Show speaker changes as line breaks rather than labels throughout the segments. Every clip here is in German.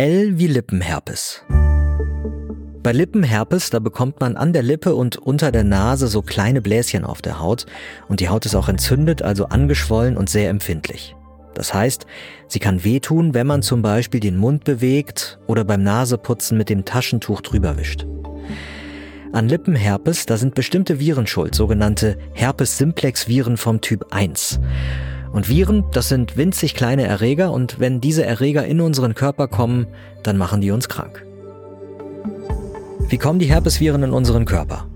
L wie Lippenherpes. Bei Lippenherpes, da bekommt man an der Lippe und unter der Nase so kleine Bläschen auf der Haut und die Haut ist auch entzündet, also angeschwollen und sehr empfindlich. Das heißt, sie kann wehtun, wenn man zum Beispiel den Mund bewegt oder beim Naseputzen mit dem Taschentuch drüber wischt. An Lippenherpes, da sind bestimmte Viren schuld, sogenannte Herpes-Simplex-Viren vom Typ 1. Und Viren, das sind winzig kleine Erreger und wenn diese Erreger in unseren Körper kommen, dann machen die uns krank. Wie kommen die Herpesviren in unseren Körper?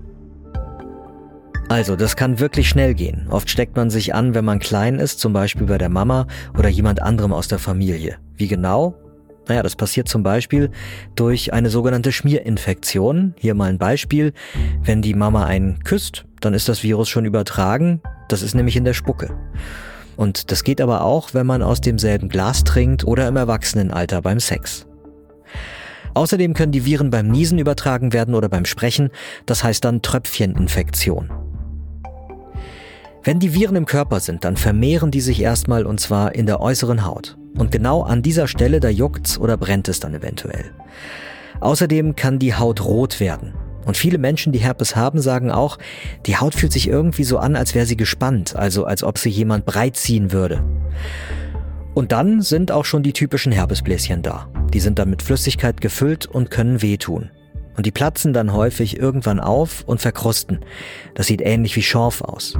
Also, das kann wirklich schnell gehen. Oft steckt man sich an, wenn man klein ist, zum Beispiel bei der Mama oder jemand anderem aus der Familie. Wie genau? Naja, das passiert zum Beispiel durch eine sogenannte Schmierinfektion. Hier mal ein Beispiel. Wenn die Mama einen küsst, dann ist das Virus schon übertragen. Das ist nämlich in der Spucke. Und das geht aber auch, wenn man aus demselben Glas trinkt oder im Erwachsenenalter beim Sex. Außerdem können die Viren beim Niesen übertragen werden oder beim Sprechen, das heißt dann Tröpfcheninfektion. Wenn die Viren im Körper sind, dann vermehren die sich erstmal und zwar in der äußeren Haut. Und genau an dieser Stelle, da juckt's oder brennt es dann eventuell. Außerdem kann die Haut rot werden. Und viele Menschen, die Herpes haben, sagen auch, die Haut fühlt sich irgendwie so an, als wäre sie gespannt, also als ob sie jemand breit ziehen würde. Und dann sind auch schon die typischen Herpesbläschen da. Die sind dann mit Flüssigkeit gefüllt und können wehtun. Und die platzen dann häufig irgendwann auf und verkrusten. Das sieht ähnlich wie Schorf aus.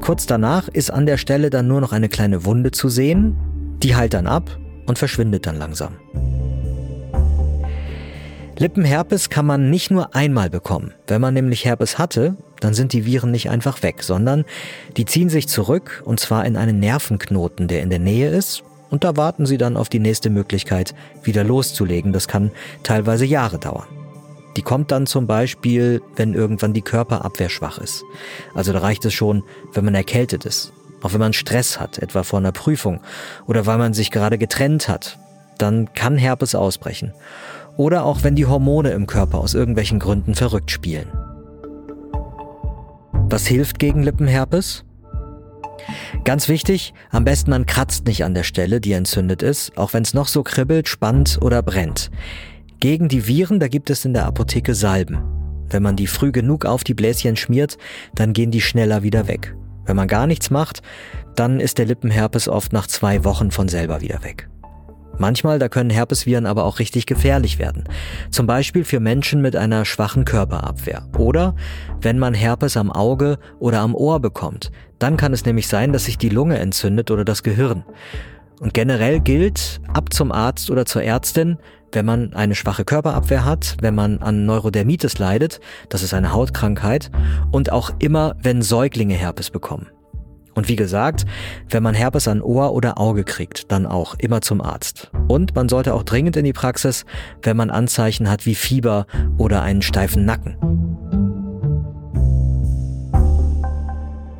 Kurz danach ist an der Stelle dann nur noch eine kleine Wunde zu sehen, die heilt dann ab und verschwindet dann langsam. Lippenherpes kann man nicht nur einmal bekommen. Wenn man nämlich Herpes hatte, dann sind die Viren nicht einfach weg, sondern die ziehen sich zurück und zwar in einen Nervenknoten, der in der Nähe ist. Und da warten sie dann auf die nächste Möglichkeit, wieder loszulegen. Das kann teilweise Jahre dauern. Die kommt dann zum Beispiel, wenn irgendwann die Körperabwehr schwach ist. Also da reicht es schon, wenn man erkältet ist. Auch wenn man Stress hat, etwa vor einer Prüfung oder weil man sich gerade getrennt hat, dann kann Herpes ausbrechen oder auch wenn die Hormone im Körper aus irgendwelchen Gründen verrückt spielen. Was hilft gegen Lippenherpes? Ganz wichtig, am besten man kratzt nicht an der Stelle, die entzündet ist, auch wenn es noch so kribbelt, spannt oder brennt. Gegen die Viren, da gibt es in der Apotheke Salben. Wenn man die früh genug auf die Bläschen schmiert, dann gehen die schneller wieder weg. Wenn man gar nichts macht, dann ist der Lippenherpes oft nach zwei Wochen von selber wieder weg. Manchmal, da können Herpesviren aber auch richtig gefährlich werden. Zum Beispiel für Menschen mit einer schwachen Körperabwehr. Oder wenn man Herpes am Auge oder am Ohr bekommt. Dann kann es nämlich sein, dass sich die Lunge entzündet oder das Gehirn. Und generell gilt, ab zum Arzt oder zur Ärztin, wenn man eine schwache Körperabwehr hat, wenn man an Neurodermitis leidet, das ist eine Hautkrankheit, und auch immer, wenn Säuglinge Herpes bekommen. Und wie gesagt, wenn man Herpes an Ohr oder Auge kriegt, dann auch immer zum Arzt. Und man sollte auch dringend in die Praxis, wenn man Anzeichen hat wie Fieber oder einen steifen Nacken.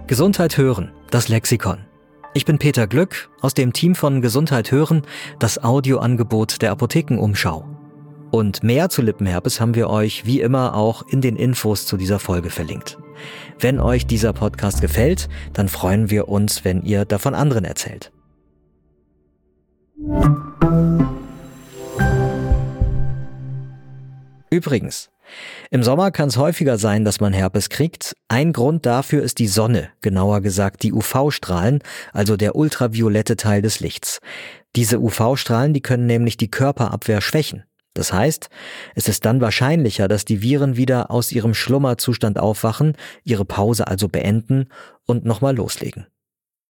Gesundheit hören, das Lexikon. Ich bin Peter Glück aus dem Team von Gesundheit hören, das Audioangebot der Apothekenumschau. Und mehr zu Lippenherpes haben wir euch wie immer auch in den Infos zu dieser Folge verlinkt. Wenn euch dieser Podcast gefällt, dann freuen wir uns, wenn ihr davon anderen erzählt. Übrigens, im Sommer kann es häufiger sein, dass man Herpes kriegt. Ein Grund dafür ist die Sonne, genauer gesagt die UV-Strahlen, also der ultraviolette Teil des Lichts. Diese UV-Strahlen, die können nämlich die Körperabwehr schwächen. Das heißt, es ist dann wahrscheinlicher, dass die Viren wieder aus ihrem Schlummerzustand aufwachen, ihre Pause also beenden und nochmal loslegen.